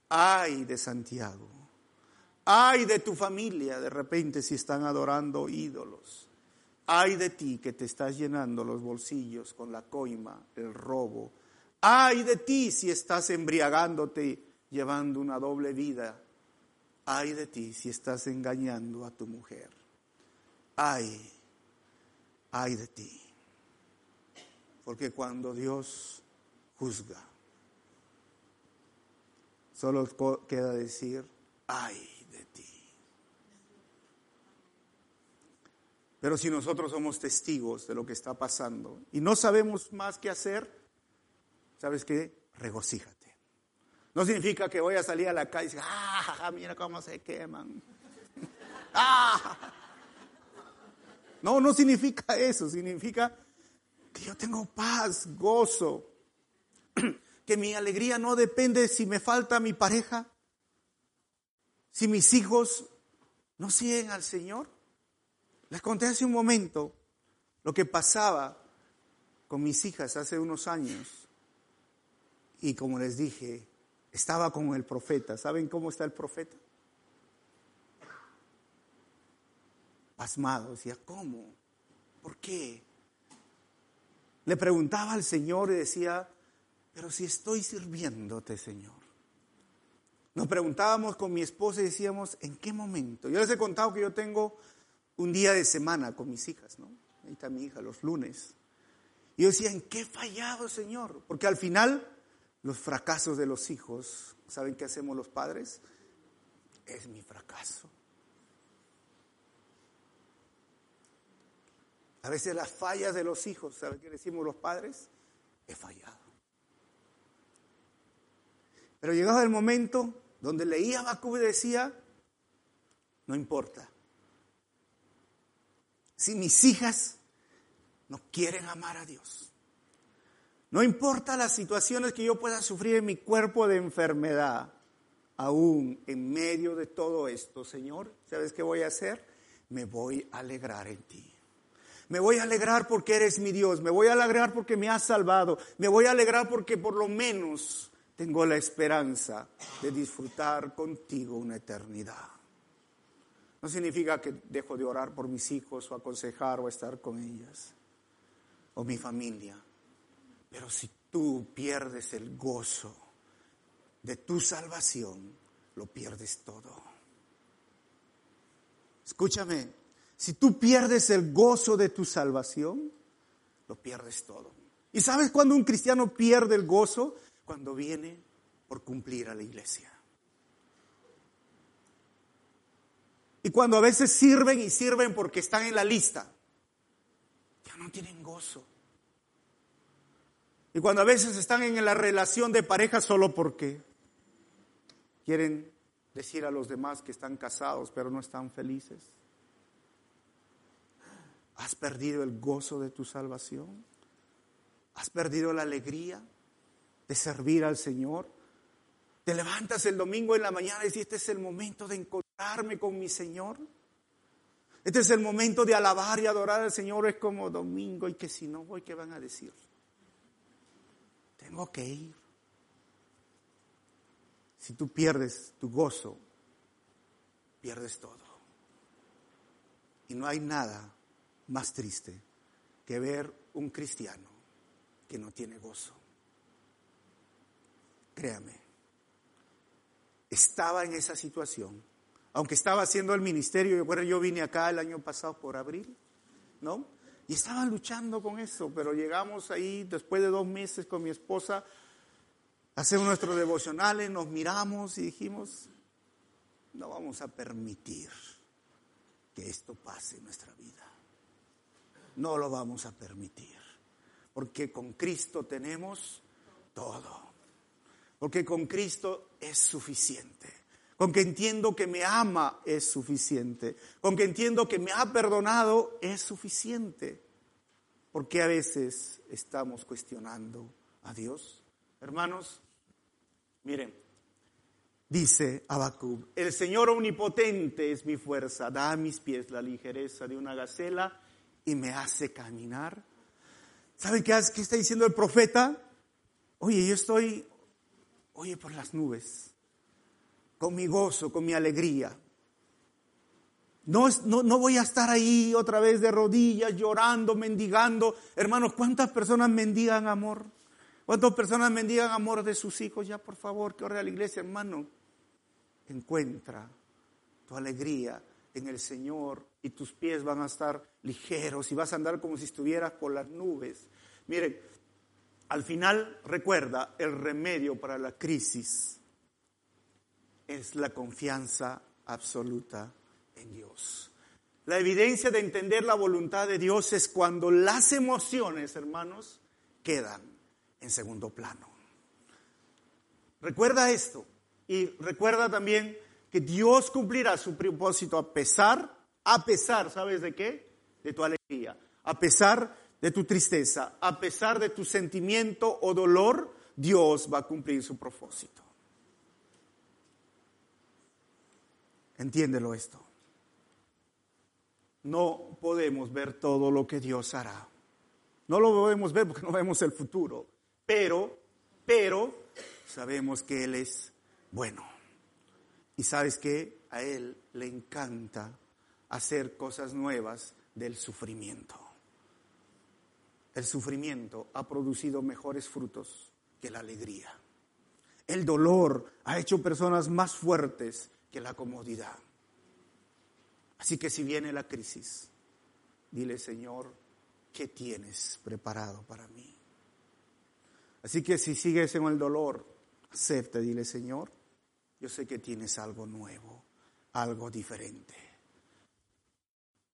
ay de Santiago, ay de tu familia de repente si están adorando ídolos, ay de ti que te estás llenando los bolsillos con la coima, el robo, ay de ti si estás embriagándote llevando una doble vida, ay de ti si estás engañando a tu mujer, ay, ay de ti. Porque cuando Dios juzga, Solo queda decir, ay de ti. Pero si nosotros somos testigos de lo que está pasando y no sabemos más qué hacer, ¿sabes qué? Regocíjate. No significa que voy a salir a la calle y decir, ah, mira cómo se queman. (laughs) ah. No, no significa eso, significa que yo tengo paz, gozo (clears throat) que mi alegría no depende si me falta mi pareja, si mis hijos no siguen al Señor. Les conté hace un momento lo que pasaba con mis hijas hace unos años. Y como les dije, estaba con el profeta. ¿Saben cómo está el profeta? Pasmado, decía, ¿cómo? ¿Por qué? Le preguntaba al Señor y decía, pero si estoy sirviéndote, Señor. Nos preguntábamos con mi esposa y decíamos, ¿en qué momento? Yo les he contado que yo tengo un día de semana con mis hijas, ¿no? Ahí está mi hija, los lunes. Y yo decía, ¿en qué fallado, Señor? Porque al final, los fracasos de los hijos, ¿saben qué hacemos los padres? Es mi fracaso. A veces las fallas de los hijos, ¿saben qué decimos los padres? He fallado. Pero llegaba el momento donde leía Habacuc y decía, no importa. Si mis hijas no quieren amar a Dios, no importa las situaciones que yo pueda sufrir en mi cuerpo de enfermedad, aún en medio de todo esto, Señor, ¿sabes qué voy a hacer? Me voy a alegrar en ti. Me voy a alegrar porque eres mi Dios, me voy a alegrar porque me has salvado, me voy a alegrar porque por lo menos tengo la esperanza de disfrutar contigo una eternidad. No significa que dejo de orar por mis hijos o aconsejar o estar con ellas o mi familia. Pero si tú pierdes el gozo de tu salvación, lo pierdes todo. Escúchame, si tú pierdes el gozo de tu salvación, lo pierdes todo. ¿Y sabes cuándo un cristiano pierde el gozo? Cuando viene por cumplir a la iglesia. Y cuando a veces sirven y sirven porque están en la lista, ya no tienen gozo. Y cuando a veces están en la relación de pareja solo porque quieren decir a los demás que están casados pero no están felices. ¿Has perdido el gozo de tu salvación? ¿Has perdido la alegría de servir al Señor? Te levantas el domingo en la mañana y dices, este es el momento de encontrarme con mi Señor. Este es el momento de alabar y adorar al Señor. Es como domingo y que si no voy, ¿qué van a decir? Tengo que ir. Si tú pierdes tu gozo, pierdes todo. Y no hay nada más triste que ver un cristiano que no tiene gozo. Créame, estaba en esa situación, aunque estaba haciendo el ministerio, yo, yo vine acá el año pasado por abril, ¿no? Y estaba luchando con eso, pero llegamos ahí después de dos meses con mi esposa, hacemos nuestros devocionales, nos miramos y dijimos, no vamos a permitir que esto pase en nuestra vida. No lo vamos a permitir, porque con Cristo tenemos todo porque con Cristo es suficiente. Con que entiendo que me ama es suficiente. Con que entiendo que me ha perdonado es suficiente. Porque a veces estamos cuestionando a Dios. Hermanos, miren, dice Abacub, el Señor omnipotente es mi fuerza, da a mis pies la ligereza de una gacela y me hace caminar. ¿Saben qué, qué está diciendo el profeta? Oye, yo estoy oye por las nubes, con mi gozo, con mi alegría. No, no, no, voy a estar ahí otra vez de rodillas, llorando, mendigando. Hermanos, ¿cuántas personas mendigan amor? ¿Cuántas personas mendigan amor de sus hijos? Ya, por favor, que ore a la iglesia, hermano. Encuentra tu alegría en el Señor y tus pies van a estar ligeros y vas a andar como si estuvieras por las nubes. Miren, al final, recuerda, el remedio para la crisis es la confianza absoluta en Dios. La evidencia de entender la voluntad de Dios es cuando las emociones, hermanos, quedan en segundo plano. Recuerda esto y recuerda también que Dios cumplirá su propósito a pesar, a pesar, ¿sabes de qué? De tu alegría, a pesar de tu tristeza, a pesar de tu sentimiento o dolor, Dios va a cumplir su propósito. Entiéndelo esto. No podemos ver todo lo que Dios hará. No lo podemos ver porque no vemos el futuro. Pero, pero, sabemos que Él es bueno. Y sabes que a Él le encanta hacer cosas nuevas del sufrimiento el sufrimiento ha producido mejores frutos que la alegría. El dolor ha hecho personas más fuertes que la comodidad. Así que si viene la crisis, dile Señor, ¿qué tienes preparado para mí? Así que si sigues en el dolor, acepta, dile Señor, yo sé que tienes algo nuevo, algo diferente.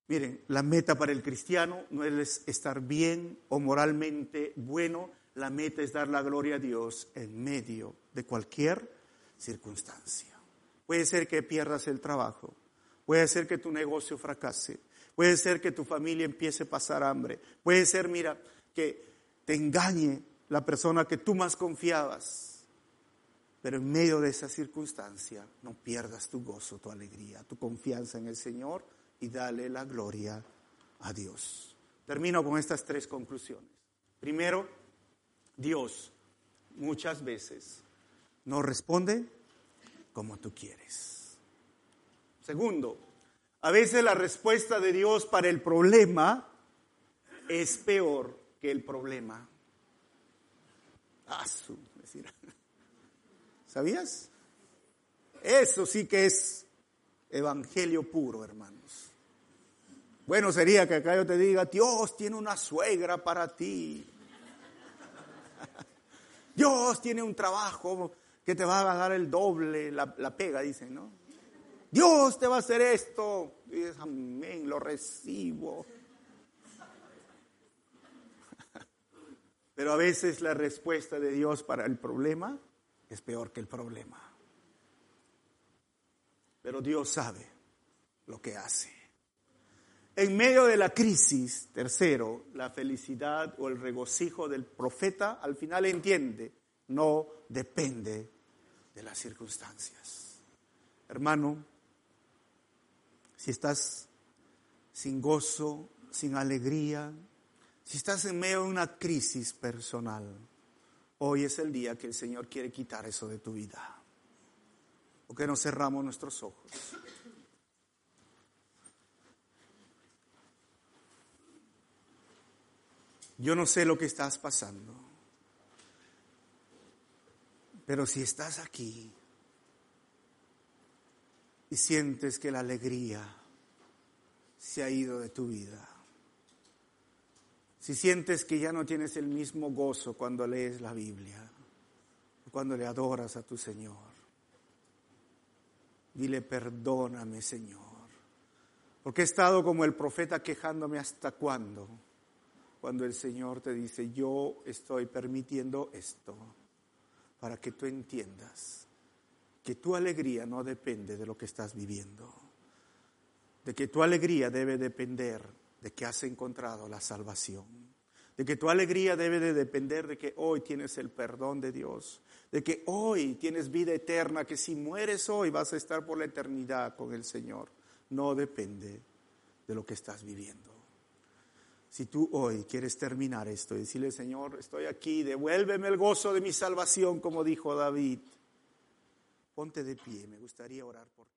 Miren, la meta para el cristiano no es estar bien o moralmente bueno, la meta es dar la gloria a Dios en medio de cualquier circunstancia. Puede ser que pierdas el trabajo, puede ser que tu negocio fracase, puede ser que tu familia empiece a pasar hambre, puede ser, mira, que te engañe la persona que tú más confiabas. Pero en medio de esa circunstancia no pierdas tu gozo, tu alegría, tu confianza en el Señor y dale la gloria a Dios. Termino con estas tres conclusiones. Primero, Dios muchas veces no responde como tú quieres. Segundo, a veces la respuesta de Dios para el problema es peor que el problema. Ah, ¿Sabías? Eso sí que es evangelio puro, hermanos. Bueno sería que acá yo te diga, Dios tiene una suegra para ti. (laughs) Dios tiene un trabajo que te va a dar el doble, la, pega, dicen, ¿no? Dios te va a hacer esto. Y dices, amén, lo recibo. Pero a veces la respuesta de Dios para el problema es peor que el problema. Pero Dios sabe lo que hace. En medio de la crisis, tercero, la felicidad o el regocijo del profeta al final entiende, no depende de las circunstancias. Hermano, si estás sin gozo, sin alegría, si estás en medio de una crisis personal, hoy es el día que el Señor quiere quitar eso de tu vida. ¿O que nos cerramos nuestros ojos? Yo no sé lo que estás pasando, pero si estás aquí y sientes que la alegría se ha ido de tu vida, si sientes que ya no tienes el mismo gozo cuando lees la Biblia, cuando le adoras a tu Señor, dile perdóname Señor, porque he estado como el profeta quejándome hasta cuándo cuando el Señor te dice, yo estoy permitiendo esto para que tú entiendas que tu alegría no depende de lo que estás viviendo, de que tu alegría debe depender de que has encontrado la salvación, de que tu alegría debe de depender de que hoy tienes el perdón de Dios, de que hoy tienes vida eterna, que si mueres hoy vas a estar por la eternidad con el Señor. No depende de lo que estás viviendo. Si tú hoy quieres terminar esto y decirle, Señor, estoy aquí, devuélveme el gozo de mi salvación, como dijo David, ponte de pie, me gustaría orar por ti.